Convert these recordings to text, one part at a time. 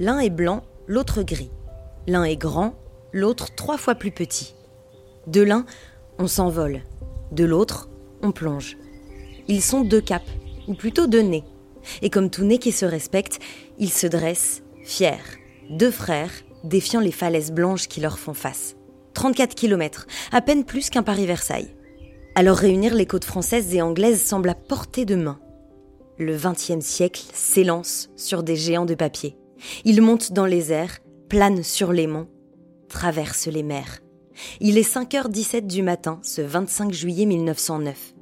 L'un est blanc, l'autre gris. L'un est grand, l'autre trois fois plus petit. De l'un, on s'envole. De l'autre, on plonge. Ils sont deux caps, ou plutôt deux nez. Et comme tout nez qui se respecte, ils se dressent, fiers. Deux frères, défiant les falaises blanches qui leur font face. 34 km, à peine plus qu'un Paris-Versailles. Alors réunir les côtes françaises et anglaises semble à portée de main. Le XXe siècle s'élance sur des géants de papier. Ils montent dans les airs, planent sur les monts, traversent les mers. Il est 5h17 du matin, ce 25 juillet 1909.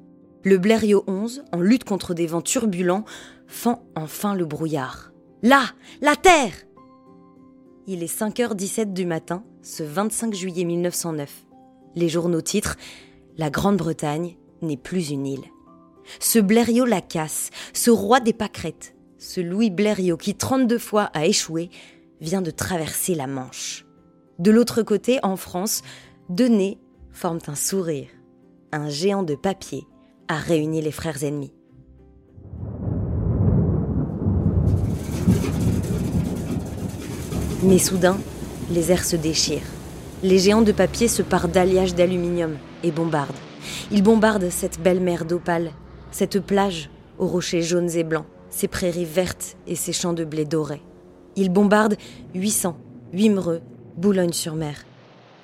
Le Blériot 11, en lutte contre des vents turbulents, fend enfin le brouillard. Là La Terre Il est 5h17 du matin, ce 25 juillet 1909. Les journaux titrent La Grande-Bretagne n'est plus une île. Ce Blériot la casse, ce roi des pâquerettes, ce Louis Blériot qui 32 fois a échoué, vient de traverser la Manche. De l'autre côté, en France, deux nez forment un sourire. Un géant de papier a réuni les frères ennemis. Mais soudain, les airs se déchirent. Les géants de papier se parent d'alliages d'aluminium et bombardent. Ils bombardent cette belle mer d'opale, cette plage aux rochers jaunes et blancs, ces prairies vertes et ces champs de blé doré. Ils bombardent 800, Wimereux, Boulogne-sur-Mer.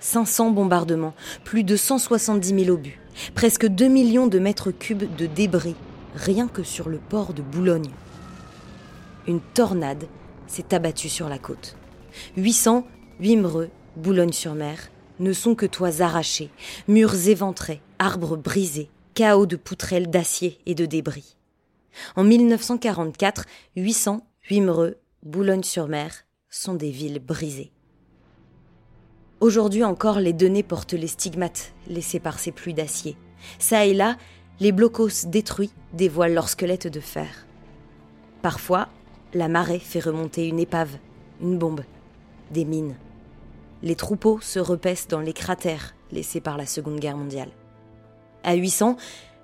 500 bombardements, plus de 170 000 obus, presque 2 millions de mètres cubes de débris, rien que sur le port de Boulogne. Une tornade s'est abattue sur la côte. 800, Wimereux, Boulogne-sur-Mer, ne sont que toits arrachés, murs éventrés, arbres brisés, chaos de poutrelles d'acier et de débris. En 1944, 800, Wimereux, Boulogne-sur-Mer sont des villes brisées. Aujourd'hui encore, les données portent les stigmates laissés par ces pluies d'acier. Ça et là, les blocos détruits dévoilent leurs squelettes de fer. Parfois, la marée fait remonter une épave, une bombe, des mines. Les troupeaux se repaissent dans les cratères laissés par la Seconde Guerre mondiale. À 800,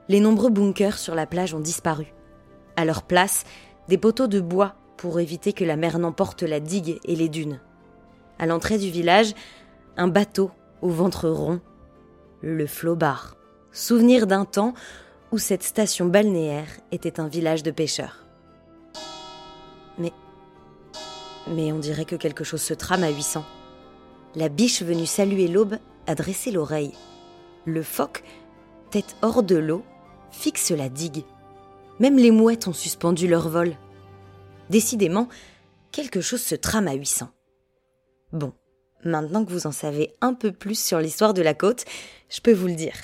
les nombreux bunkers sur la plage ont disparu. À leur place, des poteaux de bois pour éviter que la mer n'emporte la digue et les dunes. À l'entrée du village, un bateau au ventre rond, le Flobar, souvenir d'un temps où cette station balnéaire était un village de pêcheurs. Mais. Mais on dirait que quelque chose se trame à 800. La biche venue saluer l'aube a dressé l'oreille. Le phoque, tête hors de l'eau, fixe la digue. Même les mouettes ont suspendu leur vol. Décidément, quelque chose se trame à 800. Bon, maintenant que vous en savez un peu plus sur l'histoire de la côte, je peux vous le dire.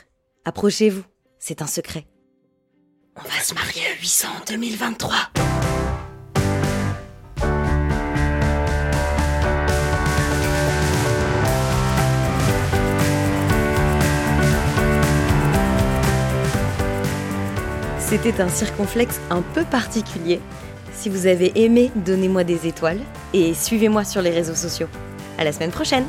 Approchez-vous, c'est un secret. On va se marier à 800 en 2023. C'était un circonflexe un peu particulier. Si vous avez aimé, donnez-moi des étoiles et suivez-moi sur les réseaux sociaux. À la semaine prochaine!